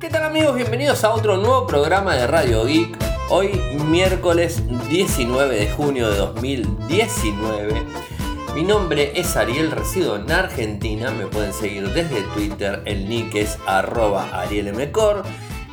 ¿Qué tal amigos? Bienvenidos a otro nuevo programa de Radio Geek. Hoy miércoles 19 de junio de 2019. Mi nombre es Ariel, resido en Argentina. Me pueden seguir desde Twitter, el nick es arroba arielmcor.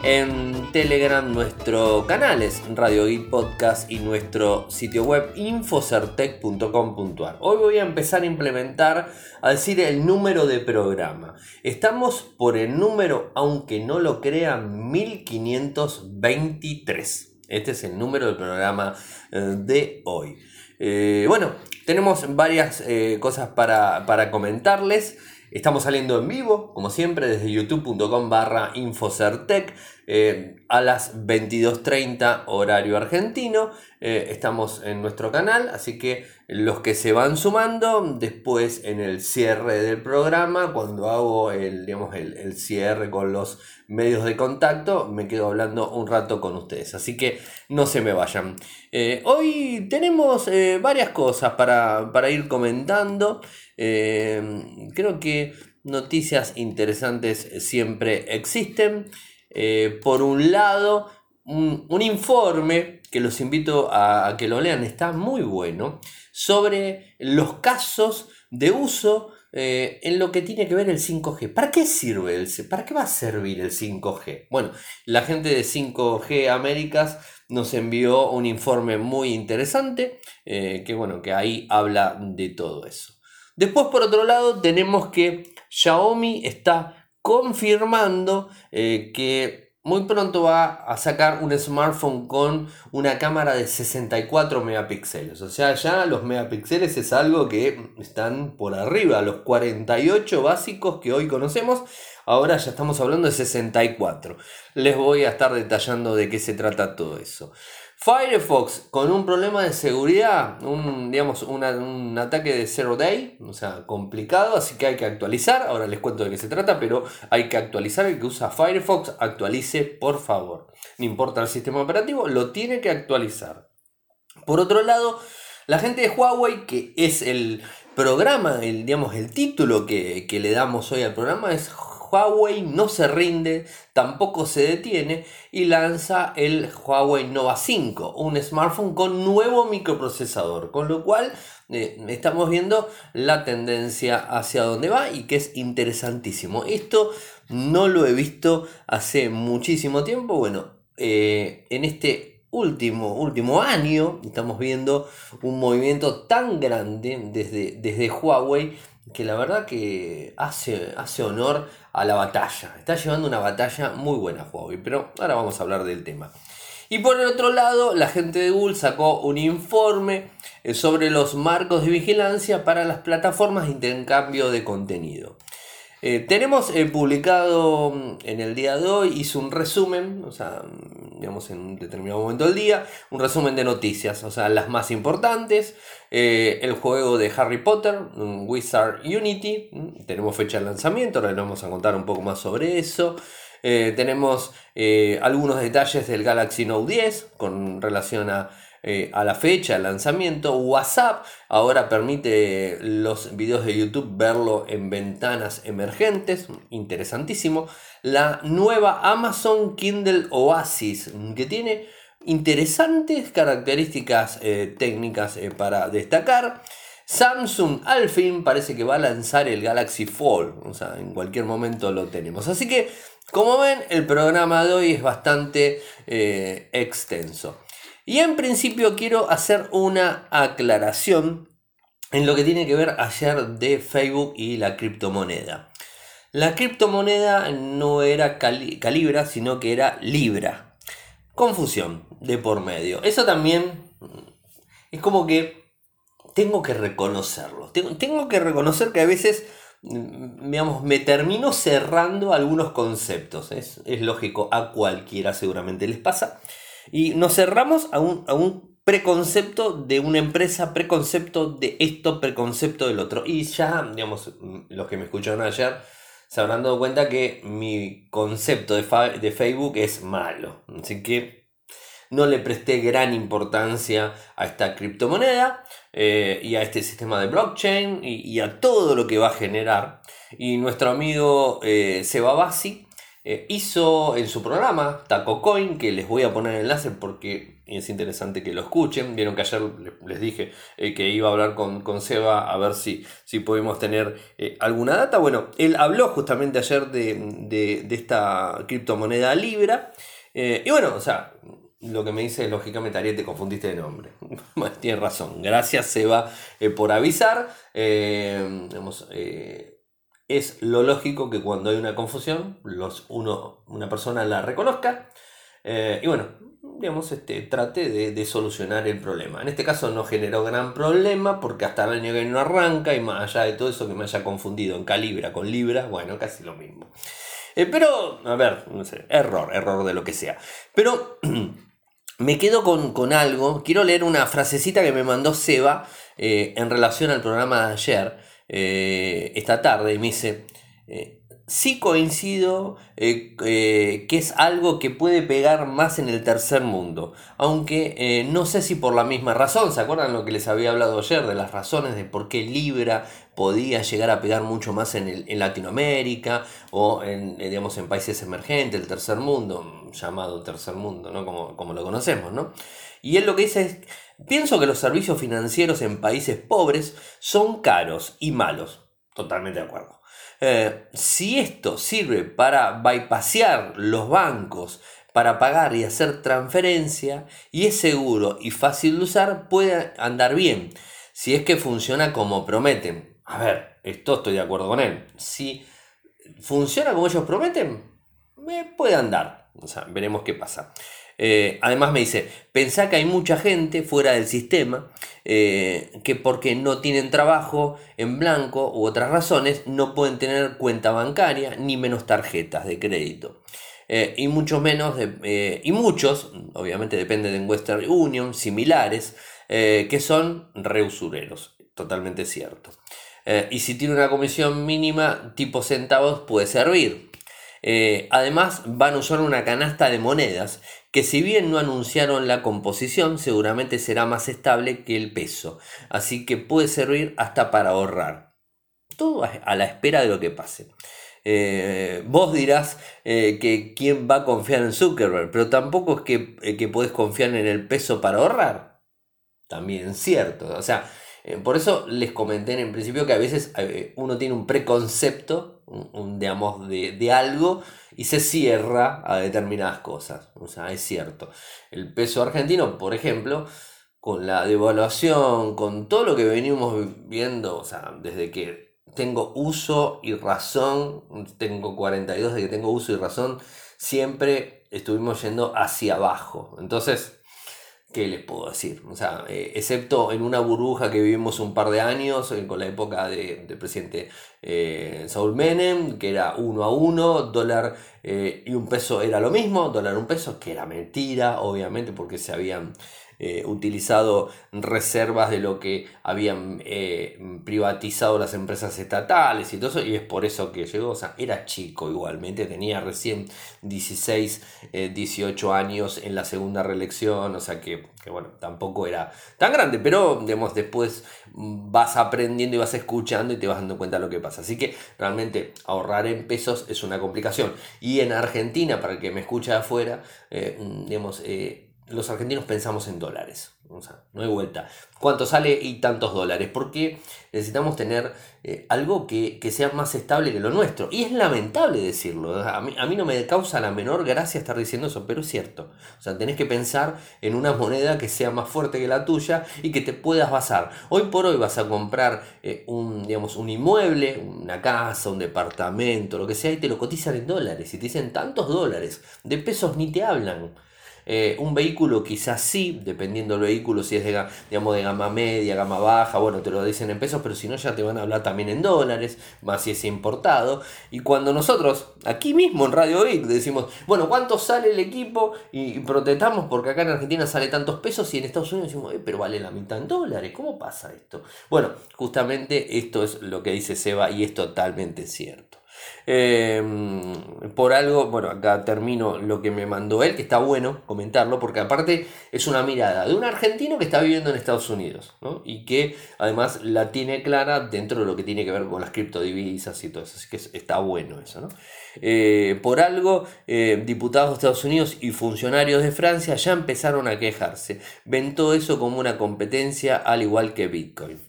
En Telegram nuestro canal es Radio Geek Podcast y nuestro sitio web infocertec.com.ar. Hoy voy a empezar a implementar, a decir el número de programa. Estamos por el número, aunque no lo crean, 1523. Este es el número del programa eh, de hoy. Eh, bueno, tenemos varias eh, cosas para, para comentarles. Estamos saliendo en vivo, como siempre, desde youtube.com barra infocertec eh, a las 22.30 horario argentino. Eh, estamos en nuestro canal, así que los que se van sumando, después en el cierre del programa, cuando hago el, digamos, el, cierre con los medios de contacto, me quedo hablando un rato con ustedes. Así que no se me vayan. Eh, hoy tenemos varias cosas para, para ir comentando. Creo que noticias interesantes siempre existen. Eh, por un lado, un, informe que los invito a, que lo lean, está muy bueno, sobre los casos de uso eh, en lo que tiene que ver el 5G. ¿Para qué sirve el ¿Para qué va a servir el 5G? Bueno, la gente de 5G Américas nos envió un informe muy interesante que bueno, que ahí habla de todo eso. Después, por otro lado, tenemos que Xiaomi está confirmando eh, que muy pronto va a sacar un smartphone con una cámara de 64 megapíxeles. O sea, ya los megapíxeles es algo que están por arriba. Los 48 básicos que hoy conocemos, ahora ya estamos hablando de 64. Les voy a estar detallando de qué se trata todo eso. Firefox con un problema de seguridad, un, digamos, un ataque de zero day, o sea, complicado, así que hay que actualizar. Ahora les cuento de qué se trata, pero hay que actualizar. El que usa Firefox, actualice por favor. No importa el sistema operativo, lo tiene que actualizar. Por otro lado, la gente de Huawei, que es el programa, el, digamos, el título que, que le damos hoy al programa, es Huawei no se rinde, tampoco se detiene y lanza el Huawei Nova 5, un smartphone con nuevo microprocesador, con lo cual eh, estamos viendo la tendencia hacia dónde va y que es interesantísimo. Esto no lo he visto hace muchísimo tiempo, bueno, eh, en este último, último año estamos viendo un movimiento tan grande desde, desde Huawei que la verdad que hace, hace honor a la batalla. Está llevando una batalla muy buena Huawei, pero ahora vamos a hablar del tema. Y por el otro lado, la gente de Google sacó un informe eh, sobre los marcos de vigilancia para las plataformas de intercambio de contenido. Eh, tenemos eh, publicado en el día de hoy, hizo un resumen, o sea, digamos en un determinado momento del día, un resumen de noticias, o sea, las más importantes, eh, el juego de Harry Potter, Wizard Unity, mm, tenemos fecha de lanzamiento, ahora les vamos a contar un poco más sobre eso. tenemos algunos detalles del Galaxy Note 10 con relación a eh, a la fecha de lanzamiento. WhatsApp ahora permite los videos de YouTube verlo en ventanas emergentes, interesantísimo. La nueva Amazon Kindle Oasis, que tiene interesantes características eh, técnicas eh, para destacar. Samsung al fin parece que va a lanzar el Galaxy Fold, o sea, en cualquier momento lo tenemos. Así que, como ven, el programa de hoy es bastante extenso. Y en principio quiero hacer una aclaración en lo que tiene que ver ayer de Facebook y la criptomoneda. La criptomoneda no era Calibra, sino que era Libra. Confusión de por medio. Eso también es como que tengo que reconocerlo. Tengo, que reconocer que a veces, digamos, me termino cerrando algunos conceptos. Es, es lógico, a cualquiera seguramente les pasa. Y nos cerramos a un, preconcepto de una empresa, preconcepto de esto, preconcepto del otro. Y ya, digamos, los que me escucharon ayer se habrán dado cuenta que mi concepto de, de Facebook es malo. Así que no le presté gran importancia a esta criptomoneda eh, y a este sistema de blockchain y, a todo lo que va a generar. Y nuestro amigo eh, Seba Bassi eh, hizo en su programa Taco Coin, que les voy a poner el enlace porque es interesante que lo escuchen. Vieron que ayer les dije eh, que iba a hablar con, con, Seba a ver si, si podemos tener eh, alguna data. Bueno, él habló justamente ayer de, esta criptomoneda Libra. y bueno, o sea, lo que me dice lógicamente, Ariel, te confundiste de nombre. Tienes razón. Gracias, Seba, por avisar. Digamos, es lo lógico que cuando hay una confusión, los, uno, una persona la reconozca eh, y bueno, digamos, este, trate de, solucionar el problema. En este caso no generó gran problema porque hasta el año que no arranca y más allá de todo eso que me haya confundido en calibra con libra, bueno, casi lo mismo. Eh, pero, a ver, no sé, error, error de lo que sea. Pero me quedo con, algo, quiero leer una frasecita que me mandó Seba eh, en relación al programa de ayer eh, esta tarde y me dice, eh, sí coincido eh, que es algo que puede pegar más en el tercer mundo, aunque no sé si por la misma razón, ¿se acuerdan lo que les había hablado ayer de las razones de por qué Libra podía llegar a pegar mucho más en, Latinoamérica o en, digamos, en países emergentes, el tercer mundo, llamado tercer mundo, ¿no? como, como lo conocemos, ¿no? Y él lo que dice es, pienso que los servicios financieros en países pobres son caros y malos. Totalmente de acuerdo. Eh, si esto sirve para bypassear los bancos, para pagar y hacer transferencia, y es seguro y fácil de usar, puede andar bien. Si es que funciona como prometen. A ver, esto estoy de acuerdo con él. Si funciona como ellos prometen, me puede andar. O sea, veremos qué pasa. Eh, además me dice, pensá que hay mucha gente fuera del sistema eh, que porque no tienen trabajo en blanco u otras razones no pueden tener cuenta bancaria ni menos tarjetas de crédito. Eh, y mucho menos y muchos, obviamente depende de Western Union, similares, que son reusureros, totalmente cierto. y si tiene una comisión mínima tipo centavos puede servir. además van a usar una canasta de monedas que si bien no anunciaron la composición, seguramente será más estable que el peso, así que puede servir hasta para ahorrar. Todo a la espera de lo que pase. Eh, vos dirás eh, que quién va a confiar en Zuckerberg, pero tampoco es que, eh, que podés confiar en el peso para ahorrar. También cierto. O sea, por eso les comenté en principio que a veces uno tiene un preconcepto, un, digamos, de, de algo y se cierra a determinadas cosas. O sea, es cierto. El peso argentino, por ejemplo, con la devaluación, con todo lo que venimos viendo, o sea, desde que tengo uso y razón, tengo 42 de que tengo uso y razón, siempre estuvimos yendo hacia abajo. Entonces, ¿qué les puedo decir? O sea, eh, excepto en una burbuja que vivimos un par de años, eh, con la época del presidente eh, Saul Menem, que era uno a uno, dólar y un peso era lo mismo, dólar un peso, que era mentira, obviamente, porque se habían eh, utilizado reservas de lo que habían eh, privatizado las empresas estatales y todo eso, y es por eso que llegó, o sea, era chico igualmente, tenía recién 16, 18 eh, años en la segunda reelección, o sea que, bueno, tampoco era tan grande, pero digamos, después vas aprendiendo y vas escuchando y te vas dando cuenta de lo que pasa. Así que realmente ahorrar en pesos es una complicación. Y en Argentina, para el que me escucha de afuera, digamos, los argentinos pensamos en dólares. O sea, no hay vuelta. ¿Cuánto sale y tantos dólares? Porque necesitamos tener eh, algo que, sea más estable que lo nuestro. Y es lamentable decirlo. A mí, a mí, no me causa la menor gracia estar diciendo eso, pero es cierto. O sea, tenés que pensar en una moneda que sea más fuerte que la tuya y que te puedas basar. Hoy por hoy vas a comprar eh, un, digamos, un inmueble, una casa, un departamento, lo que sea, y te lo cotizan en dólares. Y te dicen tantos dólares. De pesos ni te hablan. Eh, un vehículo quizás sí, dependiendo del vehículo, si es de, digamos, de gama media, gama baja, bueno, te lo dicen en pesos, pero si no ya te van a hablar también en dólares, más si es importado. Y cuando nosotros, aquí mismo en Radio Vic, decimos, bueno, ¿cuánto sale el equipo? Y, protestamos porque acá en Argentina sale tantos pesos y en Estados Unidos decimos, eh, pero vale la mitad en dólares, ¿cómo pasa esto? Bueno, justamente esto es lo que dice Seba y es totalmente cierto. Em, por algo, bueno, acá termino lo que me mandó él, que está bueno comentarlo, porque aparte es una mirada de un argentino que está viviendo en Estados Unidos. Y que además la tiene clara dentro de lo que tiene que ver con las criptodivisas y todo eso. Así que está bueno eso, ¿no? Eh, por algo, eh, diputados de Estados Unidos y funcionarios de Francia ya empezaron a quejarse. Ven todo eso como una competencia al igual que Bitcoin.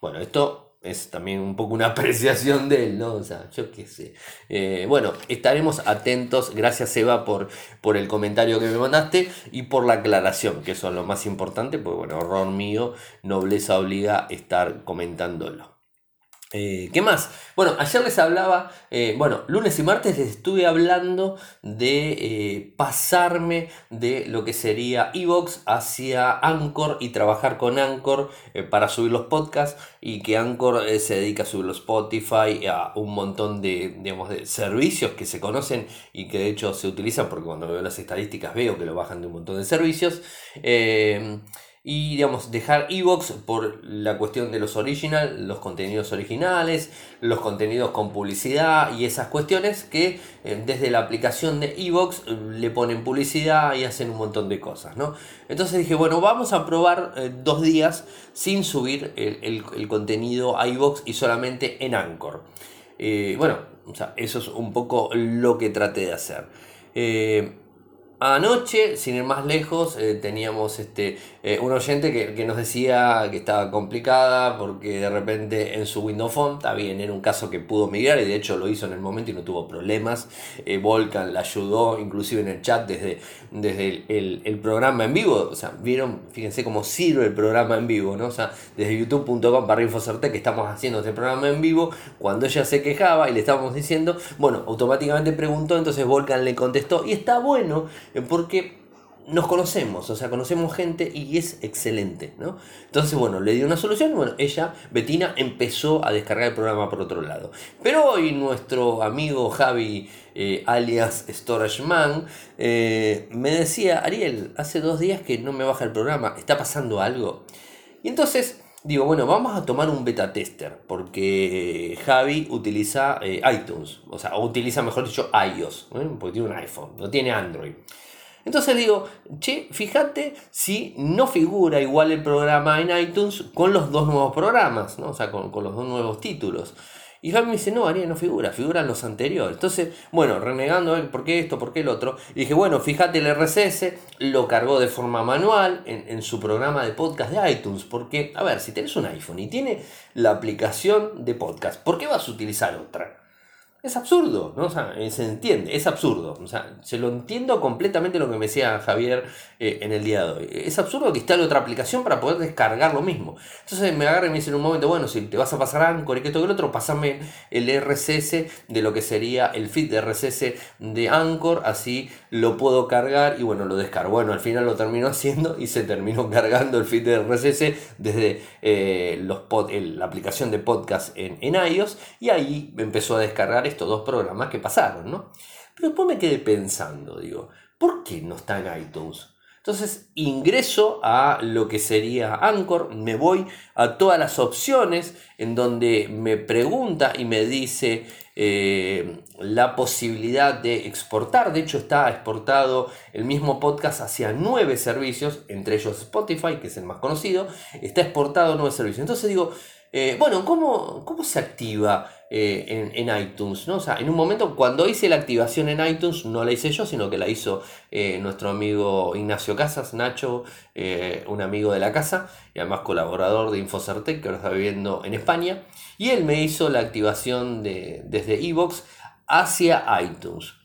Bueno, esto es también un poco una apreciación de él, ¿no? O sea, yo qué sé. Eh, bueno, estaremos atentos. Gracias, Eva, por, por el comentario que me mandaste y por la aclaración, que eso es lo más importante, pues bueno, error mío, nobleza obliga a estar comentándolo. Eh, ¿Qué más? Bueno, ayer les hablaba, eh, bueno, lunes y martes les estuve hablando de eh, pasarme de lo que sería Evox hacia Anchor y trabajar con Anchor para subir los podcasts y que Anchor se dedica a subir los Spotify, a un montón de, digamos, de servicios que se conocen y que de hecho se utilizan porque cuando veo las estadísticas veo que lo bajan de un montón de servicios y digamos dejar Evox por la cuestión de los original, los contenidos originales, los contenidos con publicidad y esas cuestiones que eh, desde la aplicación de Evox eh, le ponen publicidad y hacen un montón de cosas, ¿no? Entonces dije, bueno, vamos a probar eh, dos días sin subir el, contenido a Evox y solamente en Anchor. bueno, o sea, eso es un poco lo que traté de hacer. Anoche, sin ir más lejos, eh, teníamos este, eh, un oyente que, nos decía que estaba complicada porque de repente en su Windows Phone, está bien, era un caso que pudo migrar y de hecho lo hizo en el momento y no tuvo problemas. Eh, Volcan la ayudó inclusive en el chat desde, desde el, programa en vivo. O sea, vieron, fíjense cómo sirve el programa en vivo, ¿no? O sea, desde youtube.com para Infocerte que estamos haciendo este programa en vivo, cuando ella se quejaba y le estábamos diciendo, bueno, automáticamente preguntó, entonces Volcan le contestó y está bueno porque nos conocemos, o sea, conocemos gente y es excelente, ¿no? Entonces, bueno, le dio una solución, bueno, ella, Betina, empezó a descargar el programa por otro lado. Pero hoy nuestro amigo Javi, eh, alias StorageMan, eh, me decía, Ariel, hace dos días que no me baja el programa, ¿está pasando algo? Y entonces digo, bueno, vamos a tomar un beta tester, porque Javi utiliza iTunes, o sea, utiliza, mejor dicho, iOS, porque tiene un iPhone, no tiene Android. Entonces digo, che, fíjate si no figura igual el programa en iTunes con los dos nuevos programas, ¿no? o sea, con, los dos nuevos títulos. Y Javi me dice, no, Ariel, no figura, figuran los anteriores. Entonces, bueno, renegando, ¿por qué esto, por qué el otro? Y dije, bueno, fíjate el RCS, lo cargó de forma manual en, en, su programa de podcast de iTunes. Porque, a ver, si tenés un iPhone y tiene la aplicación de podcast, ¿por qué vas a utilizar otra? Es absurdo, ¿no? O sea, eh, se entiende, es absurdo. O sea, se lo entiendo completamente lo que me decía Javier eh, en el día de hoy. Es absurdo que instale otra aplicación para poder descargar lo mismo. Entonces me agarra y me dice en un momento, bueno, si te vas a pasar Anchor y que esto que el otro, pasame el RSS de lo que sería el feed de RSS de Anchor, así lo puedo cargar y bueno, lo descargo. Bueno, al final lo terminó haciendo y se terminó cargando el feed de RSS desde eh, la aplicación de podcast en, en iOS y ahí empezó a descargar estos dos programas que pasaron, ¿no? Pero después me quedé pensando, digo, ¿por qué no está en iTunes? Entonces ingreso a lo que sería Anchor, me voy a todas las opciones en donde me pregunta y me dice eh, la posibilidad de exportar. De hecho está exportado el mismo podcast hacia nueve servicios, entre ellos Spotify, que es el más conocido, está exportado nueve servicios. Entonces digo, eh, bueno, ¿cómo, ¿cómo se activa? Eh, en, iTunes. ¿no? O sea, en un momento, cuando hice la activación en iTunes, no la hice yo, sino que la hizo eh, nuestro amigo Ignacio Casas, Nacho, eh, un amigo de la casa, y además colaborador de Infocertec, que ahora está viviendo en España. Y él me hizo la activación de, desde Evox hacia iTunes.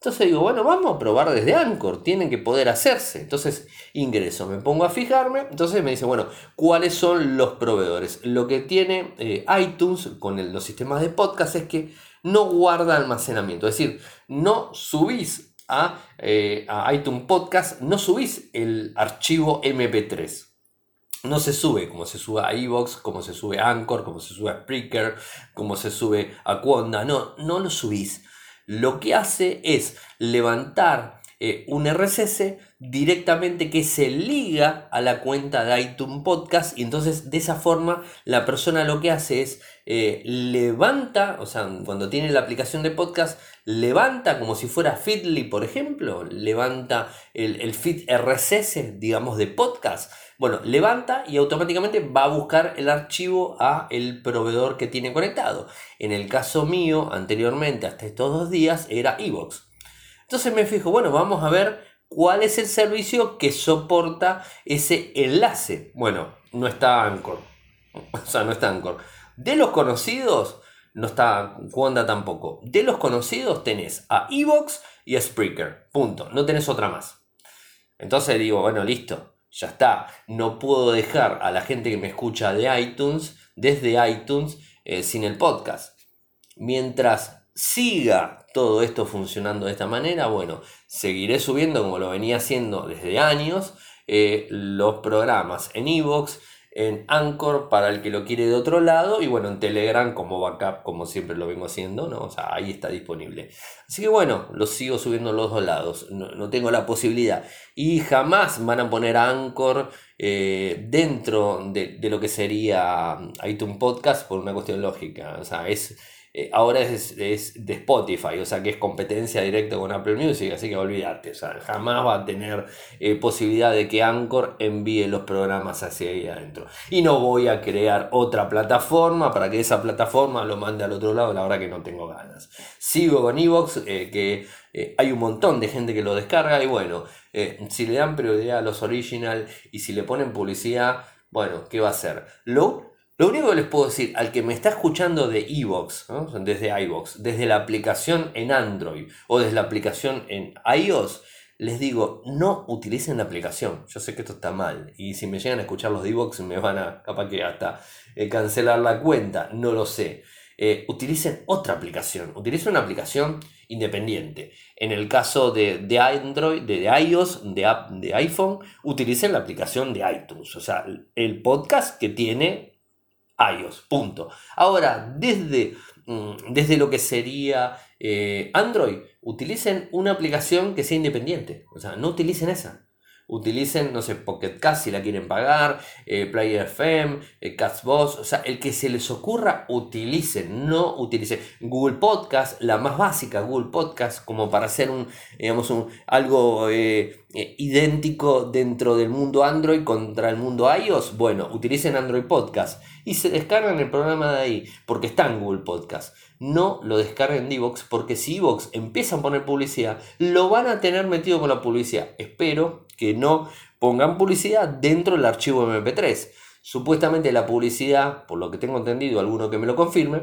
Entonces digo, bueno, vamos a probar desde Anchor, tienen que poder hacerse. Entonces ingreso, me pongo a fijarme, entonces me dice, bueno, ¿cuáles son los proveedores? Lo que tiene eh, iTunes con los sistemas de podcast es que no guarda almacenamiento, es decir, no subís a, eh, a iTunes Podcast, no subís el archivo MP3 no se sube como se sube a Evox, como se sube a Anchor, como se sube a Spreaker, como se sube a Quanda. No, no lo subís lo que hace es levantar eh, un RSS directamente que se liga a la cuenta de iTunes Podcast y entonces de esa forma la persona lo que hace es eh, levanta, o sea, cuando tiene la aplicación de podcast, levanta como si fuera Feedly, por ejemplo, levanta el, el RSS, digamos, de podcast. Bueno, levanta y automáticamente va a buscar el archivo a el proveedor que tiene conectado. En el caso mío, anteriormente, hasta estos dos días, era Evox. Entonces me fijo, bueno, vamos a ver cuál es el servicio que soporta ese enlace. Bueno, no está Anchor. O sea, no está Anchor. De los conocidos, no está Wanda tampoco. De los conocidos tenés a Evox y a Spreaker. Punto. No tenés otra más. Entonces digo, bueno, listo. Ya está. No puedo dejar a la gente que me escucha de iTunes, desde iTunes, eh, sin el podcast. Mientras siga todo esto funcionando de esta manera, bueno, seguiré subiendo como lo venía haciendo desde años eh, los programas en Evox, en Anchor para el que lo quiere de otro lado y bueno, en Telegram como backup, como siempre lo vengo haciendo, ¿no? O sea, ahí está disponible. Así que bueno, lo sigo subiendo los dos lados, no, tengo la posibilidad. Y jamás van a poner Anchor eh, dentro de, de, lo que sería iTunes Podcast por una cuestión lógica. O sea, es eh, ahora es, de Spotify, o sea que es competencia directa con Apple Music, así que olvídate, o sea, jamás va a tener eh, posibilidad de que Anchor envíe los programas hacia ahí adentro. Y no voy a crear otra plataforma para que esa plataforma lo mande al otro lado, la verdad que no tengo ganas. Sigo con Evox, eh, que hay un montón de gente que lo descarga y bueno, si le dan prioridad a los original y si le ponen publicidad, bueno, ¿qué va a hacer? Lo lo único que les puedo decir al que me está escuchando de iVoox, desde iVoox, desde la aplicación en Android o desde la aplicación en iOS, les digo, no utilicen la aplicación. Yo sé que esto está mal. Y si me llegan a escuchar los iVoox, me van a, capaz que hasta eh, cancelar la cuenta. No lo sé. Eh, utilicen otra aplicación. Utilicen una aplicación independiente. En el caso de, Android, de, iOS, de, de iPhone, utilicen la aplicación de iTunes. O sea, el podcast que tiene iOS, punto. Ahora, desde, mm, desde lo que sería eh, Android, utilicen una aplicación que sea independiente. O sea, no utilicen esa utilicen, no sé, Pocket Cast si la quieren pagar, eh, Player FM, eh, Boss, o sea, el que se les ocurra, utilicen, no utilicen. Google Podcast, la más básica, Google Podcast, como para hacer un, digamos, un, algo eh, eh, idéntico dentro del mundo Android contra el mundo iOS, bueno, utilicen Android Podcast y se descargan el programa de ahí, porque está en Google Podcast no lo descarguen de Evox, porque si Evox empieza a poner publicidad, lo van a tener metido con la publicidad. Espero que no pongan publicidad dentro del archivo MP3. Supuestamente la publicidad, por lo que tengo entendido, alguno que me lo confirme,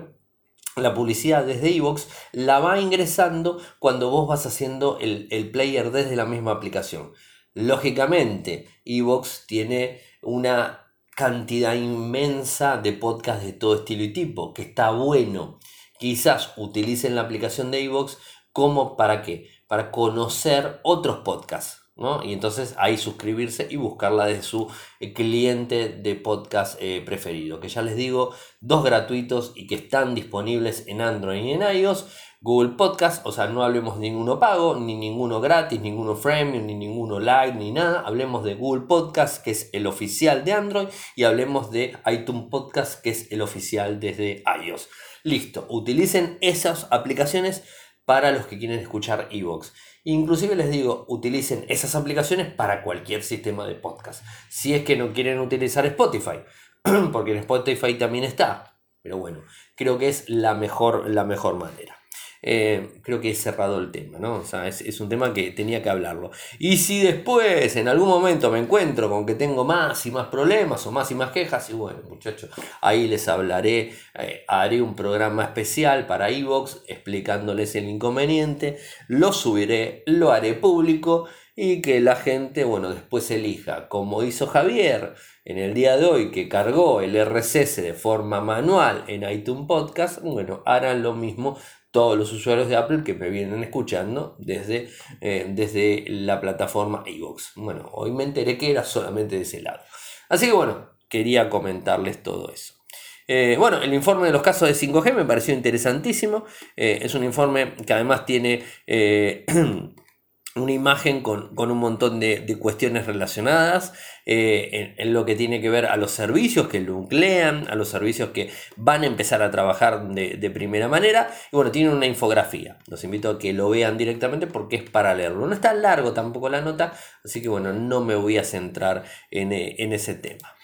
la publicidad desde Evox la va ingresando cuando vos vas haciendo el, el player desde la misma aplicación. Lógicamente, Evox tiene una cantidad inmensa de podcasts de todo estilo y tipo, que está bueno quizás utilicen la aplicación de iVoox como para qué? Para conocer otros podcasts. ¿no? Y entonces ahí suscribirse y buscarla de su eh, cliente de podcast eh, preferido. Que ya les digo, dos gratuitos y que están disponibles en Android y en iOS. Google Podcast, o sea, no hablemos de ninguno pago, ni ninguno gratis, ninguno freemium, ni ninguno live, ni nada. Hablemos de Google Podcast, que es el oficial de Android, y hablemos de iTunes Podcast, que es el oficial desde iOS. Listo, utilicen esas aplicaciones para los que quieren escuchar Evox. Inclusive les digo, utilicen esas aplicaciones para cualquier sistema de podcast. Si es que no quieren utilizar Spotify, porque en Spotify también está. Pero bueno, creo que es la mejor, la mejor manera. Eh, creo que he cerrado el tema, ¿no? O sea, es, un tema que tenía que hablarlo. Y si después, en algún momento, me encuentro con que tengo más y más problemas o más y más quejas, y bueno, muchachos, ahí les hablaré, eh, haré un programa especial para Evox explicándoles el inconveniente, lo subiré, lo haré público y que la gente, bueno, después elija, como hizo Javier en el día de hoy, que cargó el RSS de forma manual en iTunes Podcast, bueno, harán lo mismo todos los usuarios de Apple que me vienen escuchando desde, eh, desde la plataforma iVoox. Bueno, hoy me enteré que era solamente de ese lado. Así que bueno, quería comentarles todo eso. Eh, bueno, el informe de los casos de 5G me pareció interesantísimo. Eh, es un informe que además tiene una imagen con, un montón de, cuestiones relacionadas eh, en, lo que tiene que ver a los servicios que nuclean, a los servicios que van a empezar a trabajar de, primera manera. Y bueno, tiene una infografía. Los invito a que lo vean directamente porque es para leerlo. No está largo tampoco la nota, así que bueno, no me voy a centrar en, ese tema.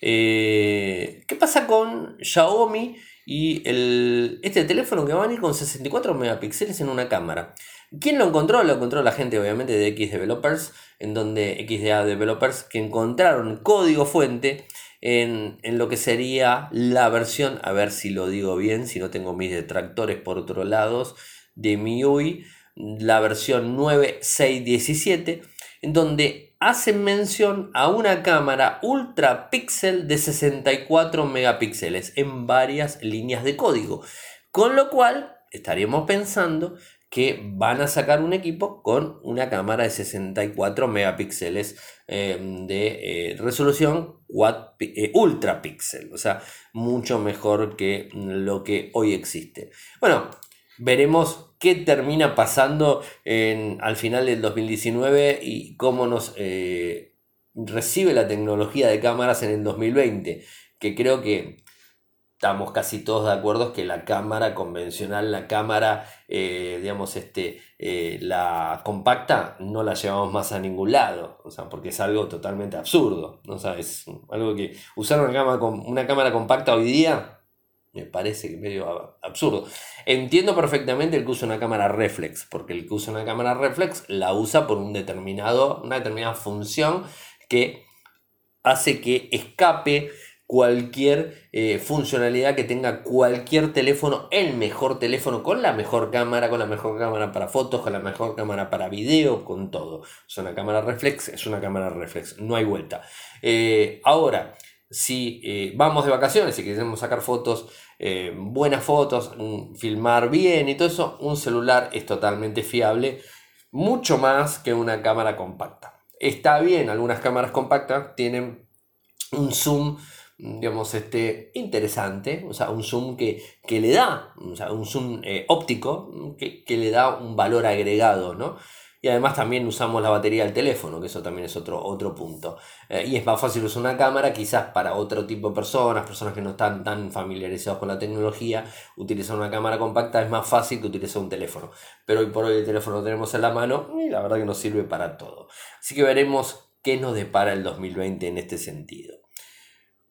Eh, ¿Qué pasa con Xiaomi y este teléfono que va a venir con 64 megapíxeles en una cámara? ¿Quién lo encontró? Lo encontró la gente obviamente de X Developers, en donde XDA Developers que encontraron código fuente en, lo que sería la versión, a ver si lo digo bien, si no tengo mis detractores por otro lado, de MIUI, la versión 9617, en donde hacen mención a una cámara ultra pixel de 64 megapíxeles en varias líneas de código. Con lo cual estaríamos pensando que van a sacar un equipo con una cámara de 64 megapíxeles eh, de eh, resolución eh, ultra píxel, o sea, mucho mejor que lo que hoy existe. Bueno, veremos qué termina pasando al final del 2019 y cómo nos recibe la tecnología de cámaras en el 2020, que creo que estamos casi todos de acuerdo que la cámara convencional, la cámara, eh, digamos, este, eh, la compacta, no la llevamos más a ningún lado, o sea, porque es algo totalmente absurdo, ¿no? O es algo que usar una cámara, una cámara compacta hoy día me parece medio absurdo. Entiendo perfectamente el que usa una cámara reflex, porque el que usa una cámara reflex la usa por un determinado, una determinada función que hace que escape cualquier eh, funcionalidad que tenga cualquier teléfono, el mejor teléfono, con la mejor cámara, con la mejor cámara para fotos, con la mejor cámara para video, con todo. Es una cámara reflex, es una cámara reflex, no hay vuelta. Eh, ahora, si eh, vamos de vacaciones y queremos sacar fotos, buenas fotos, mm, filmar bien y todo eso, un celular es totalmente fiable, mucho más que una cámara compacta. Está bien, algunas cámaras compactas tienen un zoom digamos, este, interesante, o sea, un zoom que, le da, o sea, un zoom eh, óptico que, le da un valor agregado, ¿no? Y además también usamos la batería del teléfono, que eso también es otro, otro punto. Eh, y es más fácil usar una cámara, quizás para otro tipo de personas, personas que no están tan familiarizados con la tecnología, utilizar una cámara compacta es más fácil que utilizar un teléfono. Pero hoy por hoy el teléfono lo tenemos en la mano y la verdad que nos sirve para todo. Así que veremos qué nos depara el 2020 en este sentido.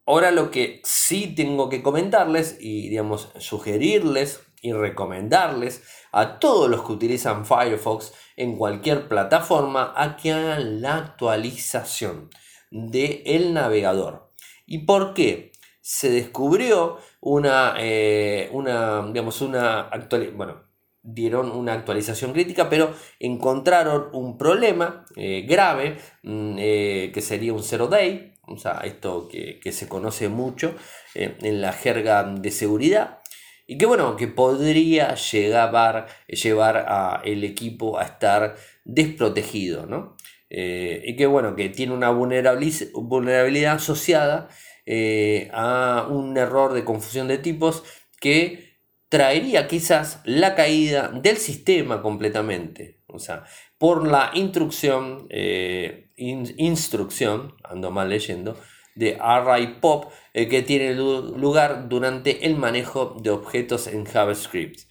Ahora lo que sí tengo que comentarles y digamos sugerirles y recomendarles a todos los que utilizan Firefox en cualquier plataforma a que hagan la actualización del el navegador. ¿Y por qué? Se descubrió una, eh, una digamos, una bueno, dieron una actualización crítica, pero encontraron un problema eh, grave, mm, eh, que sería un zero day, o sea, esto que, se conoce mucho eh, en la jerga de seguridad y que bueno, que podría llegar, llevar a el equipo a estar desprotegido, ¿no? Eh, y que bueno, que tiene una vulnerabilidad asociada eh, a un error de confusión de tipos que traería quizás la caída del sistema completamente. O sea, por la instrucción, instrucción, ando mal leyendo, de array pop eh, que tiene lugar durante el manejo de objetos en JavaScript.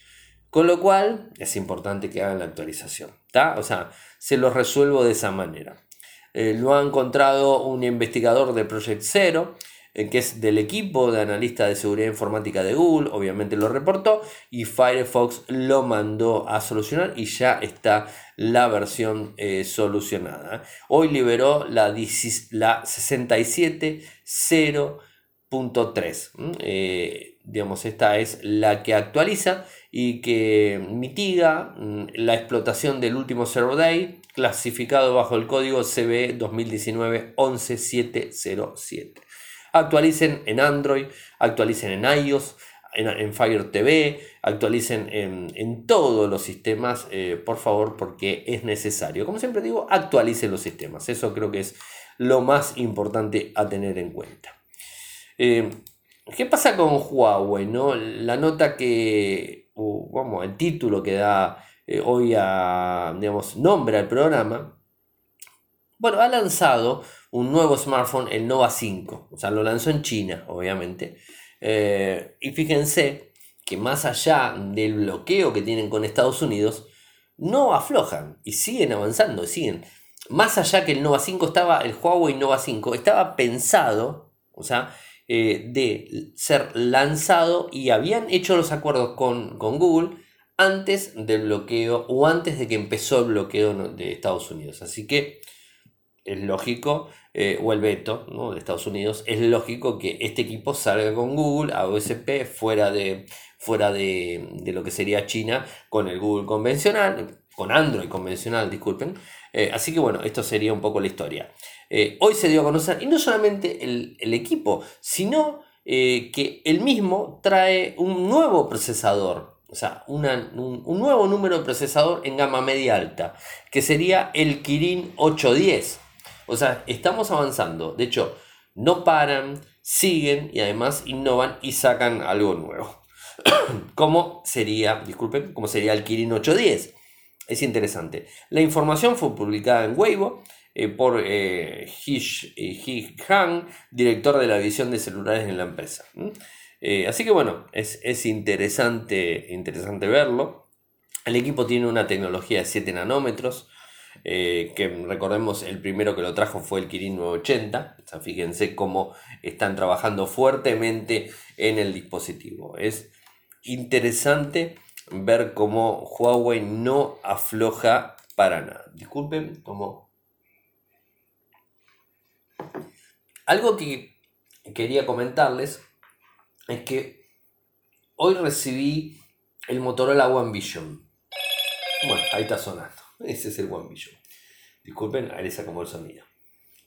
Con lo cual es importante que hagan la actualización. O sea, se lo resuelvo de esa manera. Eh, lo ha encontrado un investigador de Project Zero eh, que es del equipo de analista de seguridad informática de Google, obviamente lo reportó y Firefox lo mandó a solucionar y ya está la versión eh, solucionada. Hoy liberó la, la 67.0.3. Eh, digamos, esta es la que actualiza y que mitiga mm, la explotación del último Zero Day clasificado bajo el código CB 2019 11707 actualicen en Android, actualicen en iOS, en, Fire TV, actualicen en, todos los sistemas, eh, por favor, porque es necesario. Como siempre digo, actualicen los sistemas. Eso creo que es lo más importante a tener en cuenta. Eh, ¿Qué pasa con Huawei? No? La nota que, vamos, el título que da eh, hoy a, digamos, nombre al programa, bueno, ha lanzado un nuevo smartphone, el Nova 5. O sea, lo lanzó en China, obviamente. Eh, y fíjense que más allá del bloqueo que tienen con Estados Unidos, no aflojan y siguen avanzando, siguen. Más allá que el Nova 5 estaba, el Huawei Nova 5 estaba pensado, o sea, eh, de ser lanzado y habían hecho los acuerdos con, con Google antes del bloqueo o antes de que empezó el bloqueo de Estados Unidos. Así que es lógico, eh, o el veto de Estados Unidos, es lógico que este equipo salga con Google, a OSP, fuera de, fuera de, lo que sería China, con el Google convencional, con Android convencional, disculpen. Eh, así que bueno, esto sería un poco la historia. Eh, hoy se dio a conocer, y no solamente el, equipo, sino que el mismo trae un nuevo procesador, o sea, un, un, nuevo número de procesador en gama media alta, que sería el Kirin 810. O sea, estamos avanzando. De hecho, no paran, siguen y además innovan y sacan algo nuevo. ¿Cómo sería, disculpen, cómo sería el Kirin 810? Es interesante. La información fue publicada en Weibo eh, por eh, Hish, eh, Han, director de la división de celulares en la empresa. Eh, así que bueno, es, es, interesante, interesante verlo. El equipo tiene una tecnología de 7 nanómetros, eh, que recordemos el primero que lo trajo fue el Kirin 980. fíjense cómo están trabajando fuertemente en el dispositivo. Es interesante ver cómo Huawei no afloja para nada. Disculpen, como... Algo que quería comentarles es que hoy recibí el Motorola One Vision. Bueno, ahí está sonando. Ese es el One Vision. Disculpen, ahí les como el sonido.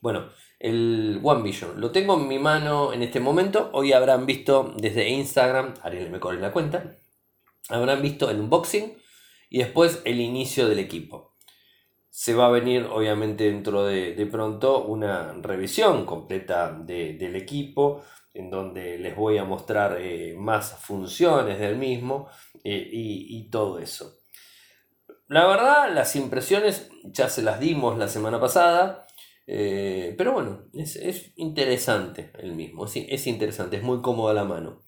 Bueno, el One Vision. Lo tengo en mi mano en este momento. Hoy habrán visto desde Instagram, Ariel me corre la cuenta. Habrán visto el unboxing y después el inicio del equipo. Se va a venir obviamente dentro de, pronto una revisión completa del equipo en donde les voy a mostrar eh, más funciones del mismo eh, y todo eso. La verdad, las impresiones ya se las dimos la semana pasada, eh, pero bueno, es, interesante el mismo, es, es interesante, es muy cómodo a la mano.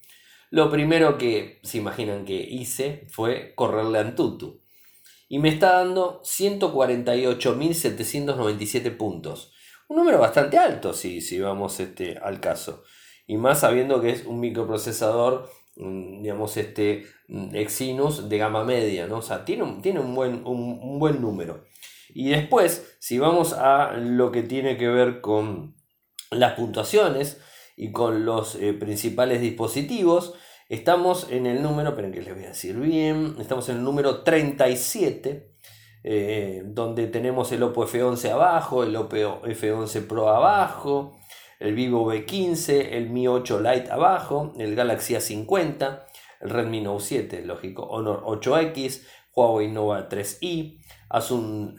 Lo primero que se imaginan que hice fue correrle a Antutu. Y me está dando 148.797 puntos. Un número bastante alto si, si vamos este, al caso. Y más sabiendo que es un microprocesador digamos, este Exynos de gama media, ¿no? O sea, tiene un, tiene un, buen, un, buen número. Y después, si vamos a lo que tiene que ver con las puntuaciones y con los eh, principales dispositivos, estamos en el número, esperen que les voy a decir bien, estamos en el número 37. Eh, donde tenemos el Oppo F11 abajo, el Oppo F11 Pro abajo, el Vivo V15, el Mi 8 Lite abajo, el Galaxy A50, el Redmi Note 7, lógico, Honor 8X, Huawei Nova 3i,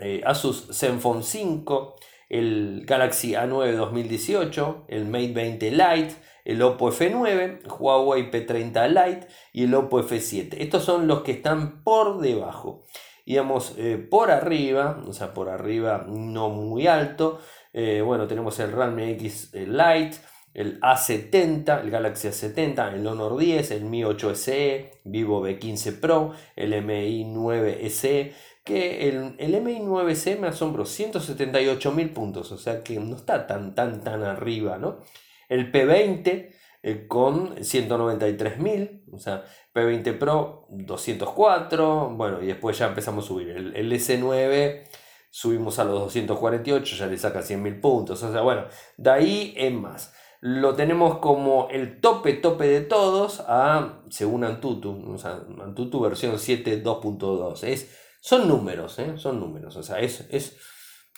eh, Asus, Zenfone 5, el Galaxy A9 2018, el Mate 20 Lite, el Oppo F9, Huawei P30 Lite y el Oppo F7. Estos son los que están por debajo. Digamos, eh, por arriba, o sea, por arriba no muy alto, eh, bueno, tenemos el Realme X Lite, el A70, el Galaxy A70, el Honor 10, el Mi 8 SE, Vivo V15 Pro, el MI 9 SE, que el, el MI 9 SE me asombró, 178 mil puntos, o sea que no está tan, tan, tan arriba, ¿no? El P20 eh, con 193 mil, o sea, P20 Pro 204, bueno, y después ya empezamos a subir el, el S9 subimos a los 248, ya le saca 100.000 puntos. O sea, bueno, de ahí en más. Lo tenemos como el tope, tope de todos, a, según Antutu, o sea, Antutu versión 7.2.2. Son números, ¿eh? son números. O sea, es, es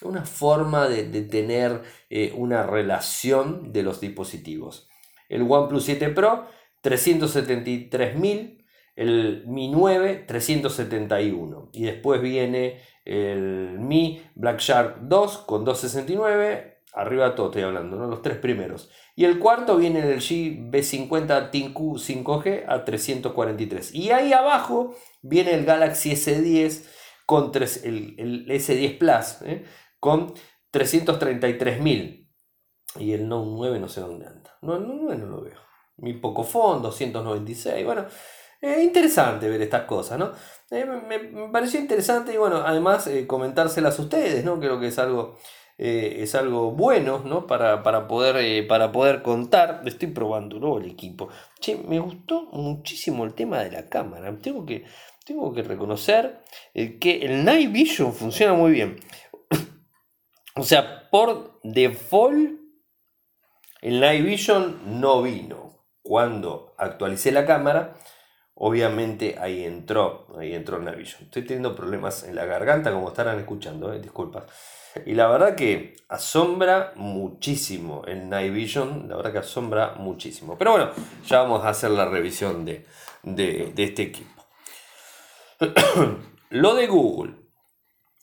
una forma de, tener eh, una relación de los dispositivos. El OnePlus 7 Pro, 373.000 el Mi 9 371 y después viene el Mi Black Shark 2 con 269 arriba todo estoy hablando ¿no? los tres primeros y el cuarto viene el G B50 Tinku 5G a 343 y ahí abajo viene el Galaxy S10 con el, el, S10 Plus, ¿eh? con 333.000. Y el Note 9 no sé dónde anda. No, el Note 9 no lo veo. Mi poco fondo, 296. Bueno, es interesante ver estas cosas, ¿no? Eh, me, pareció interesante y bueno, además eh, comentárselas a ustedes, ¿no? Creo que es algo, es algo bueno, ¿no? Para, poder, para poder contar. Estoy probando el equipo. Che, me gustó muchísimo el tema de la cámara. Tengo que, tengo que reconocer que el Night Vision funciona muy bien. o sea, por default el Night Vision no vino. Cuando actualicé la cámara, obviamente ahí entró, ahí entró el Night Vision. Estoy teniendo problemas en la garganta, como estarán escuchando, eh, disculpas. Y la verdad que asombra muchísimo el Night Vision, la verdad que asombra muchísimo. Pero bueno, ya vamos a hacer la revisión de, de este equipo. Lo de Google.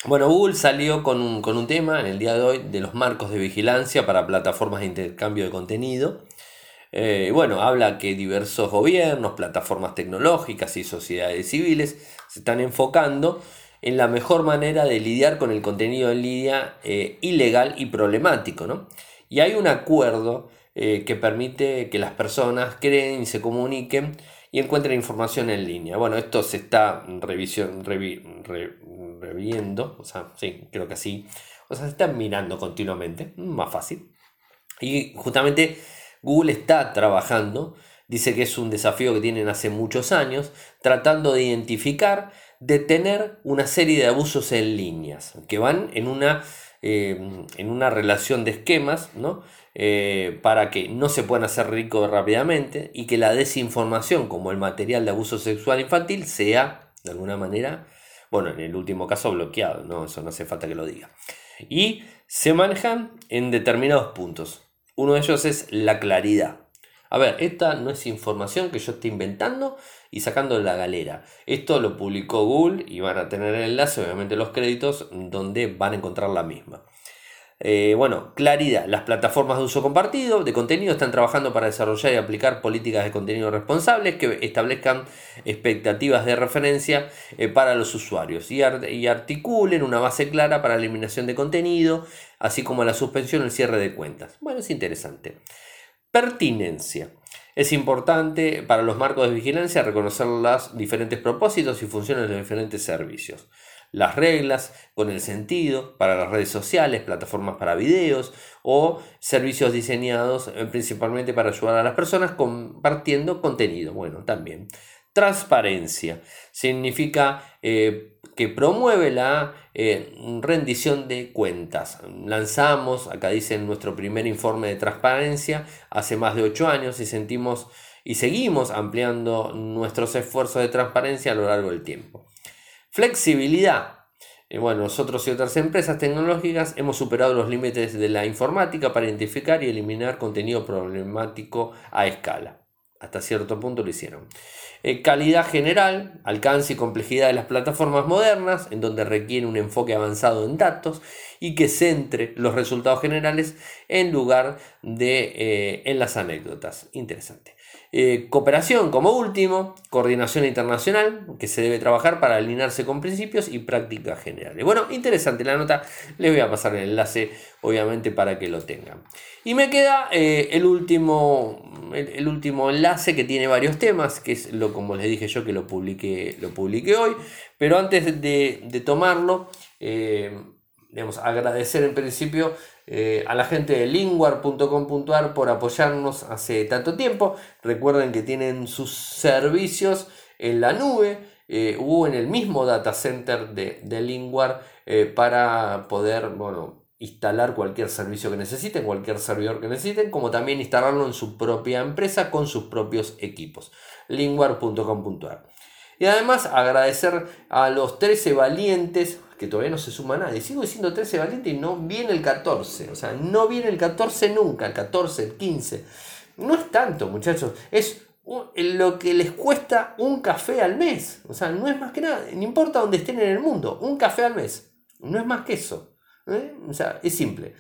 Bueno, Google salió con un, tema en el día de hoy de los marcos de vigilancia para plataformas de intercambio de contenido. Eh, bueno, habla que diversos gobiernos, plataformas tecnológicas y sociedades civiles se están enfocando en la mejor manera de lidiar con el contenido en línea eh, ilegal y problemático. ¿no? Y hay un acuerdo eh, que permite que las personas creen y se comuniquen y encuentren información en línea. Bueno, esto se está revisión, reviendo, o sea, sí, creo que así. O sea, se están mirando continuamente, más fácil. Y justamente Google está trabajando, dice que es un desafío que tienen hace muchos años, tratando de identificar, detener una serie de abusos en líneas, que van en una, eh, en una relación de esquemas, ¿no? Eh, para que no se puedan hacer ricos rápidamente y que la desinformación como el material de abuso sexual infantil sea, de alguna manera, bueno, en el último caso bloqueado, no, eso no hace falta que lo diga. Y se manejan en determinados puntos. Uno de ellos es la claridad. A ver, esta no es información que yo esté inventando y sacando de la galera. Esto lo publicó Google y van a tener el enlace, obviamente los créditos, donde van a encontrar la misma. Eh, bueno, claridad. Las plataformas de uso compartido de contenido están trabajando para desarrollar y aplicar políticas de contenido responsables que establezcan expectativas de referencia eh, para los usuarios y, y, articulen una base clara para la eliminación de contenido, así como la suspensión o el cierre de cuentas. Bueno, es interesante. Pertinencia. Es importante para los marcos de vigilancia reconocer los diferentes propósitos y funciones de los diferentes servicios las reglas con el sentido para las redes sociales, plataformas para videos o servicios diseñados eh, principalmente para ayudar a las personas compartiendo contenido. Bueno, también. Transparencia significa eh, que promueve la eh, rendición de cuentas. Lanzamos, acá dice nuestro primer informe de transparencia hace más de ocho años y sentimos y seguimos ampliando nuestros esfuerzos de transparencia a lo largo del tiempo. Flexibilidad. Eh, bueno, nosotros y otras empresas tecnológicas hemos superado los límites de la informática para identificar y eliminar contenido problemático a escala. Hasta cierto punto lo hicieron. Eh, calidad general, alcance y complejidad de las plataformas modernas, en donde requiere un enfoque avanzado en datos y que centre los resultados generales en lugar de eh, en las anécdotas. Interesante. Eh, cooperación como último, coordinación internacional, que se debe trabajar para alinearse con principios y prácticas generales. Bueno, interesante la nota, les voy a pasar el enlace, obviamente, para que lo tengan. Y me queda eh, el, último, el, último enlace que tiene varios temas, que es lo como les dije yo que lo publiqué, lo hoy, pero antes de, tomarlo, eh, agradecer en principio eh, a la gente de linguar.com.ar por apoyarnos hace tanto tiempo. Recuerden que tienen sus servicios en la nube eh, o en el mismo data center de, de Linguar eh, para poder bueno, instalar cualquier servicio que necesiten, cualquier servidor que necesiten, como también instalarlo en su propia empresa con sus propios equipos. linguar.com.ar. Y además agradecer a los 13 valientes que todavía no se suma nadie. Sigo diciendo 13 valiente y no viene el 14. O sea, no viene el 14 nunca, el 14, el 15. No es tanto, muchachos. Es lo que les cuesta un café al mes. O sea, no es más que nada. No importa dónde estén en el mundo. Un café al mes. No es más que eso. ¿eh? O sea, es simple.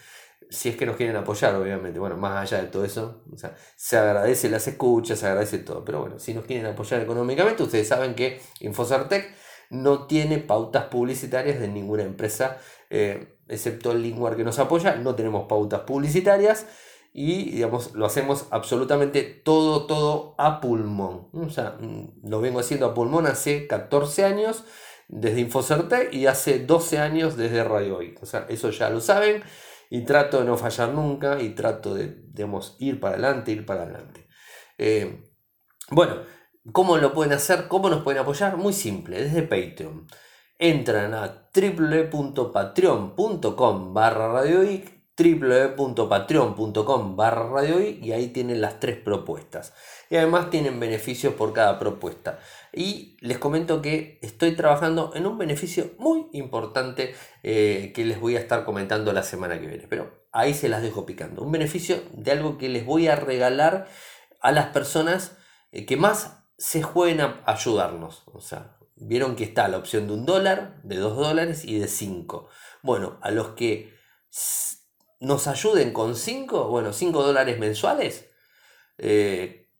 Si es que nos quieren apoyar, obviamente. Bueno, más allá de todo eso. O sea, se agradece las escuchas, se agradece todo. Pero bueno, si nos quieren apoyar económicamente, ustedes saben que Infocertec no tiene pautas publicitarias de ninguna empresa, eh, excepto el Lingware que nos apoya, no tenemos pautas publicitarias y digamos, lo hacemos absolutamente todo, todo a pulmón. O sea, mm, lo vengo haciendo a pulmón hace 14 años desde Infocerte y hace 12 años desde Radio Hoy. O sea, eso ya lo saben y trato de no fallar nunca y trato de, digamos, ir para adelante, ir para adelante. Eh, bueno, ¿cómo lo pueden hacer? ¿Cómo nos pueden apoyar? Muy simple, desde Patreon. Entran a www.patreon.com barra Radio www.patreon.com barra y ahí tienen las tres propuestas. Y además tienen beneficios por cada propuesta. Y les comento que estoy trabajando en un beneficio muy importante eh, que les voy a estar comentando la semana que viene. Pero ahí se las dejo picando. Un beneficio de algo que les voy a regalar a las personas eh, que más se jueguen a ayudarnos. O sea, vieron que está la opción de un dólar, de dos dólares y de cinco. Bueno, a los que nos ayuden con 5, bueno, 5 dólares mensuales, eh,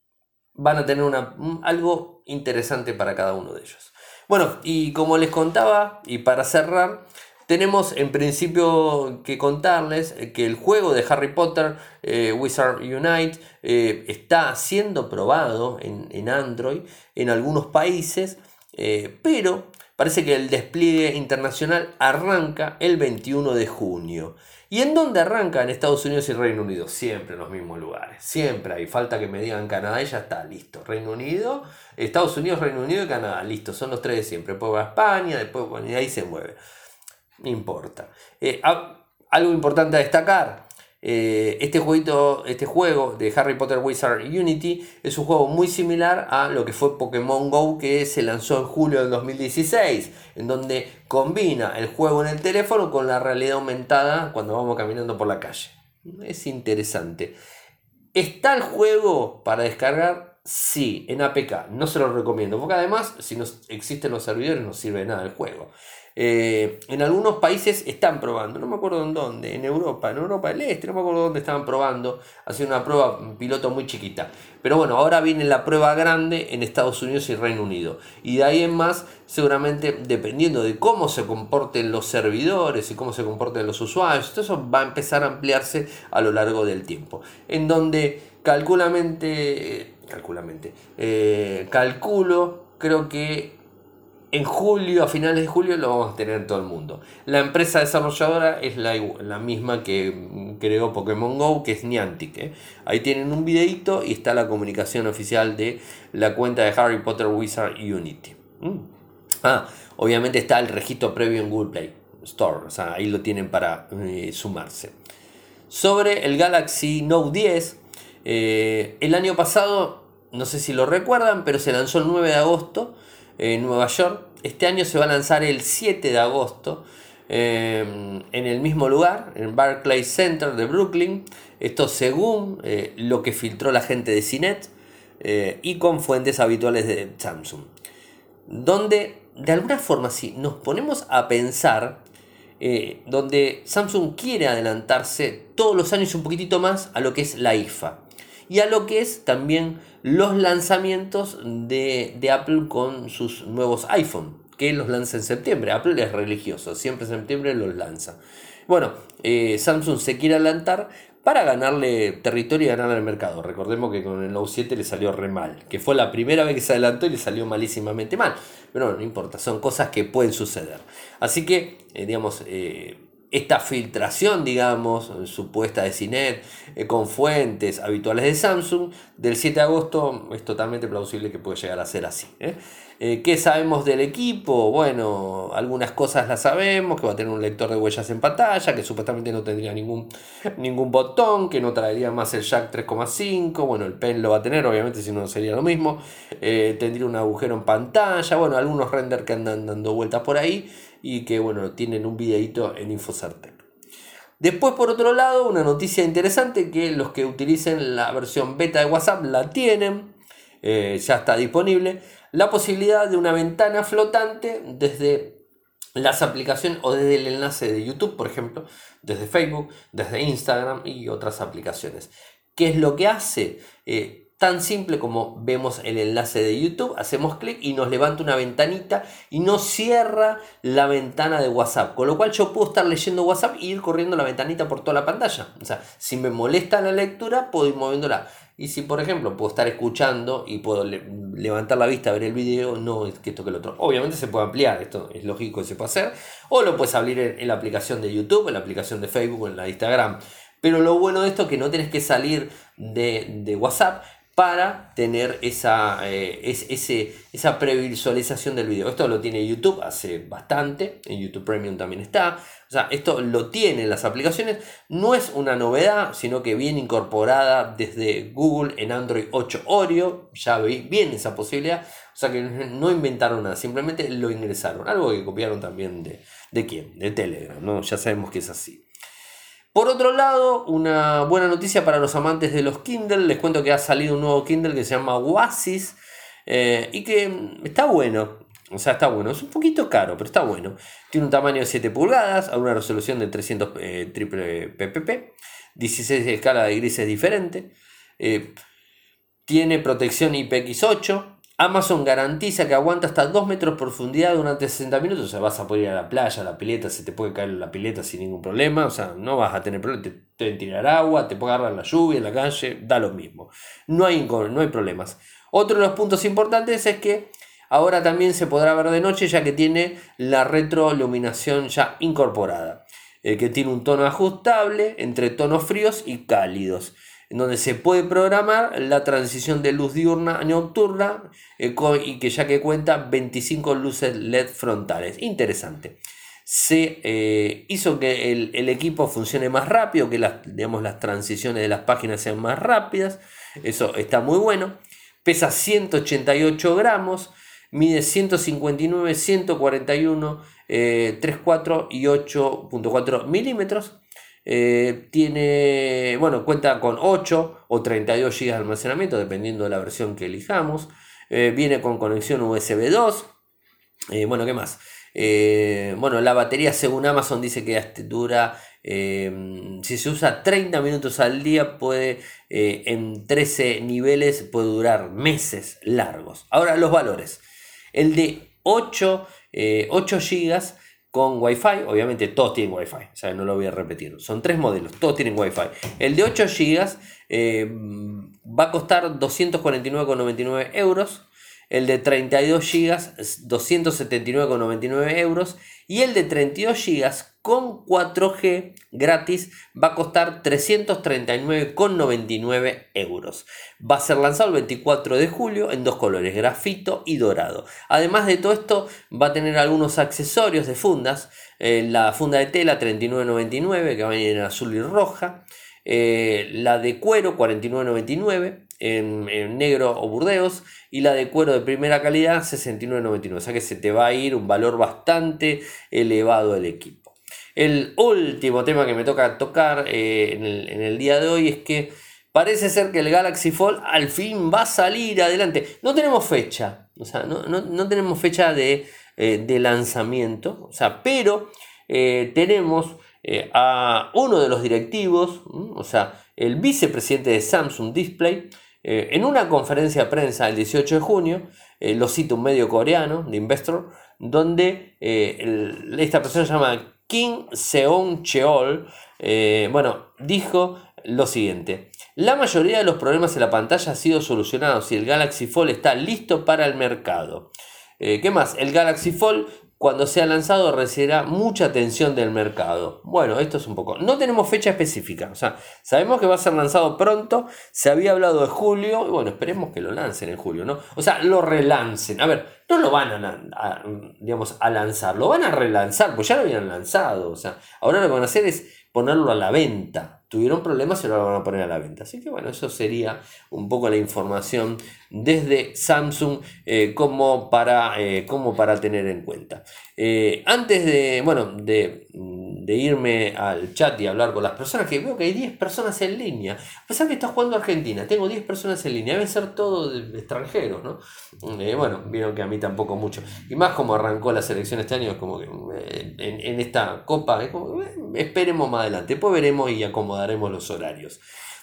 van a tener una, algo interesante para cada uno de ellos. Bueno, y como les contaba, y para cerrar, tenemos en principio que contarles que el juego de Harry Potter eh, Wizard Unite eh, está siendo probado en, en, Android en algunos países, pero parece que el despliegue internacional arranca el 21 de junio. ¿Y en dónde arranca? En Estados Unidos y Reino Unido. Siempre en los mismos lugares. Siempre hay. Falta que me digan Canadá y ya está, listo. Reino Unido, Estados Unidos, Reino Unido y Canadá. Listo, son los tres de siempre. Después va a España, después y ahí se mueve. Importa. Eh, algo importante a destacar. Eh, este, jueguito, este juego de Harry Potter Wizard Unity es un juego muy similar a lo que fue Pokémon Go que se lanzó en julio del 2016, en donde combina el juego en el teléfono con la realidad aumentada cuando vamos caminando por la calle. Es interesante. ¿Está el juego para descargar? Sí, en APK. No se lo recomiendo, porque además, si no existen los servidores, no sirve nada el juego. Eh, en algunos países están probando, no me acuerdo en dónde, en Europa, en Europa del Este, no me acuerdo dónde estaban probando, haciendo una prueba piloto muy chiquita. Pero bueno, ahora viene la prueba grande en Estados Unidos y Reino Unido. Y de ahí en más, seguramente dependiendo de cómo se comporten los servidores y cómo se comporten los usuarios, todo eso va a empezar a ampliarse a lo largo del tiempo. En donde calculamente, calculamente, eh, calculo, creo que en julio, a finales de julio, lo vamos a tener en todo el mundo. La empresa desarrolladora es la, la misma que creó Pokémon Go, que es Niantic. ¿eh? Ahí tienen un videito y está la comunicación oficial de la cuenta de Harry Potter Wizard Unity. Mm. Ah, obviamente está el registro previo en Google Play Store, o sea, ahí lo tienen para eh, sumarse. Sobre el Galaxy Note 10, eh, el año pasado, no sé si lo recuerdan, pero se lanzó el 9 de agosto en Nueva York. Este año se va a lanzar el 7 de agosto em, en el mismo lugar, en Barclays Center de Brooklyn. Esto según eh, lo que filtró la gente de CINET eh, y con fuentes habituales de Samsung. Donde de alguna forma si nos ponemos a pensar, eh, donde Samsung quiere adelantarse todos los años un poquitito más a lo que es la IFA y a lo que es también los lanzamientos de, Apple con sus nuevos iPhone, que los lanza en septiembre. Apple es religioso, siempre en septiembre los lanza. Bueno, eh, Samsung se quiere adelantar para ganarle territorio y ganarle al mercado. Recordemos que con el Note 7 le salió re mal, que fue la primera vez que se adelantó y le salió malísimamente mal. Pero no, importa, son cosas que pueden suceder. Así que, eh, digamos, eh, esta filtración, digamos, supuesta de CINET, eh, con fuentes habituales de Samsung, del 7 de agosto es totalmente plausible que puede llegar a ser así. ¿eh? Eh, ¿Qué sabemos del equipo? Bueno, algunas cosas las sabemos, que va a tener un lector de huellas en pantalla, que supuestamente no tendría ningún, ningún botón, que no traería más el jack 3,5, bueno, el pen lo va a tener, obviamente si no sería lo mismo, tendría un agujero en pantalla, bueno, algunos render que andan dando vueltas por ahí, y que bueno, tienen un videito en Infocertec. Después, por otro lado, una noticia interesante que los que utilicen la versión beta de WhatsApp la tienen, eh, ya está disponible, la posibilidad de una ventana flotante desde las aplicaciones o desde el enlace de YouTube, por ejemplo, desde Facebook, desde Instagram y otras aplicaciones. ¿Qué es lo que hace? Eh, tan simple como vemos el enlace de YouTube, hacemos clic y nos levanta una ventanita y nos cierra la ventana de WhatsApp. Con lo cual yo puedo estar leyendo WhatsApp y ir corriendo la ventanita por toda la pantalla. O sea, si me molesta la lectura, puedo ir moviéndola. Y si, por ejemplo, puedo estar escuchando y puedo levantar la vista, ver el video, no es que esto que el otro. Obviamente se puede ampliar, esto es lógico que se puede hacer. O lo puedes abrir en, la aplicación de YouTube, en la aplicación de Facebook, en la Instagram. Pero lo bueno de esto es que no tienes que salir de, de WhatsApp para tener esa, eh, esa previsualización del video. Esto lo tiene YouTube hace bastante, en YouTube Premium también está. O sea, esto lo tienen las aplicaciones. No es una novedad, sino que viene incorporada desde Google en Android 8 Oreo. Ya viene esa posibilidad. O sea que no inventaron nada, simplemente lo ingresaron. Algo que copiaron también de, de quién? De Telegram, ¿no? Ya sabemos que es así. Por otro lado, una buena noticia para los amantes de los Kindle. Les cuento que ha salido un nuevo Kindle que se llama Oasis eh, y que está bueno. O sea, está bueno. Es un poquito caro, pero está bueno. Tiene un tamaño de 7 pulgadas, a una resolución de 300 eh, triple ppp, 16 de escala de grises diferente. Eh, tiene protección IPX8, Amazon garantiza que aguanta hasta 2 metros de profundidad durante 60 minutos. O sea, vas a poder ir a la playa, a la pileta, se te puede caer la pileta sin ningún problema. O sea, no vas a tener problema. Te pueden tirar agua, te puede agarrar la lluvia en la calle, da lo mismo. No hay, no hay problemas. Otro de los puntos importantes es que ahora también se podrá ver de noche ya que tiene la retroiluminación ya incorporada. Eh, que tiene un tono ajustable entre tonos fríos y cálidos en donde se puede programar la transición de luz diurna a nocturna eh, y que ya que cuenta 25 luces LED frontales. Interesante. Se eh, hizo que el, equipo funcione más rápido, que las, digamos, las transiciones de las páginas sean más rápidas. Eso está muy bueno. Pesa 188 gramos, mide 159, 141, 3,4 y 8.4 milímetros eh, tiene, bueno, cuenta con 8 o 32 GB de almacenamiento, dependiendo de la versión que elijamos. Eh, viene con conexión USB 2. Eh, bueno, ¿qué más? bueno, la batería según Amazon dice que dura, si se usa 30 minutos al día, puede en 13 niveles, puede durar meses largos. Ahora los valores. El de 8, 8 GB con Wi-Fi. Obviamente todos tienen Wi-Fi, o sea, no lo voy a repetir. Son tres modelos, todos tienen Wi-Fi. El de 8 GB eh, va a costar 249,99 euros. El de 32 GB 279,99 euros. Y el de 32 GB con 4G gratis va a costar 339,99 euros. Va a ser lanzado el 24 de julio en dos colores, grafito y dorado. Además de todo esto va a tener algunos accesorios de fundas. Eh, la funda de tela 39,99 que va a venir en azul y roja. Eh, la de cuero 49,99 en, en, negro o burdeos y la de cuero de primera calidad 69,99 o sea que se te va a ir un valor bastante elevado el equipo. El último tema que me toca tocar eh, en, el, día de hoy es que parece ser que el Galaxy Fold al fin va a salir adelante. No tenemos fecha, o sea, no, tenemos fecha de, eh, lanzamiento, o sea, pero eh, tenemos a uno de los directivos, o sea, el vicepresidente de Samsung Display, en una conferencia de prensa el 18 de junio, lo cita un medio coreano de Investor, donde esta persona se llama Kim Seon Cheol, eh, bueno, dijo lo siguiente. La mayoría de los problemas en la pantalla han sido solucionados y el Galaxy Fold está listo para el mercado. Eh, ¿Qué más? El Galaxy Fold cuando sea lanzado recibirá mucha atención del mercado. Bueno, esto es un poco. No tenemos fecha específica. O sea, sabemos que va a ser lanzado pronto. Se había hablado de julio. Y bueno, esperemos que lo lancen en julio, ¿no? O sea, lo relancen. A ver, no lo van a, digamos, a lanzar. Lo van a relanzar, pues ya lo habían lanzado. O sea, ahora lo que van a hacer es ponerlo a la venta tuvieron problemas y lo van a poner a la venta. Así que bueno, eso sería un poco la información desde Samsung eh, como, para, eh, como para tener en cuenta. Eh, antes de, bueno, de, irme al chat y hablar con las personas, que veo que hay 10 personas en línea, a que está jugando Argentina, tengo 10 personas en línea, deben ser todos extranjeros, ¿no? bueno, vieron que a mí tampoco mucho. Y más como arrancó la selección este año, es como que en, esta copa, esperemos más adelante, después veremos y acomodamos daremos los horarios.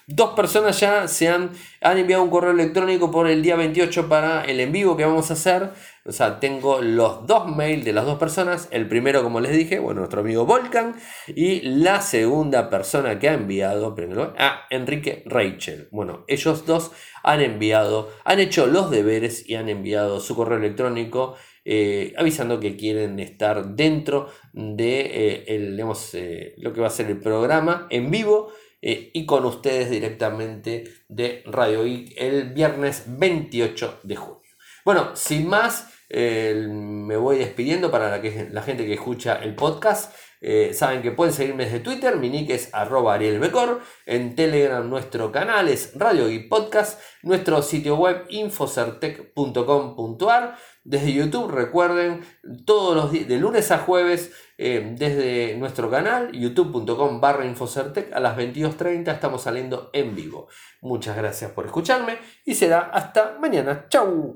Dos personas ya se han, han enviado un correo electrónico por el día 28 para el en vivo que vamos a hacer. O sea, tengo los dos mails de las dos personas. El primero, como les dije, bueno, nuestro amigo Volcan. Y la segunda persona que ha enviado, a Enrique Rachel. Bueno, ellos dos han enviado, han hecho los deberes y han enviado su correo electrónico. Eh, avisando que quieren estar dentro de eh, el, eh, lo que va a ser el programa en vivo y con ustedes directamente de Radio I el viernes 28 de junio. Bueno, sin más, me voy despidiendo para que, la gente que escucha el podcast. Saben que pueden seguirme desde Twitter, mi nick es arroba arielbecor, en Telegram nuestro canal es Radio y Podcast, nuestro sitio web infocertec.com.ar, desde YouTube, recuerden, todos los días, de lunes a jueves, eh, desde nuestro canal, youtube.com barra Infocertec, a las 22.30 estamos saliendo en vivo. Muchas gracias por escucharme y será hasta mañana. ¡Chau!